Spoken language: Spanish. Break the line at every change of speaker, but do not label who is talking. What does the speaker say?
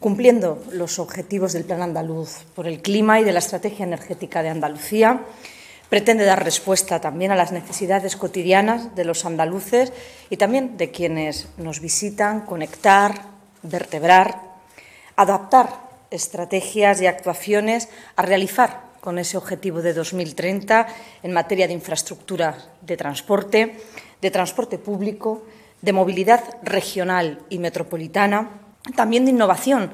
Cumpliendo los objetivos del Plan Andaluz por el Clima y de la Estrategia Energética de Andalucía, pretende dar respuesta también a las necesidades cotidianas de los andaluces y también de quienes nos visitan, conectar, vertebrar, adaptar estrategias y actuaciones a realizar con ese objetivo de 2030 en materia de infraestructura de transporte, de transporte público, de movilidad regional y metropolitana, también de innovación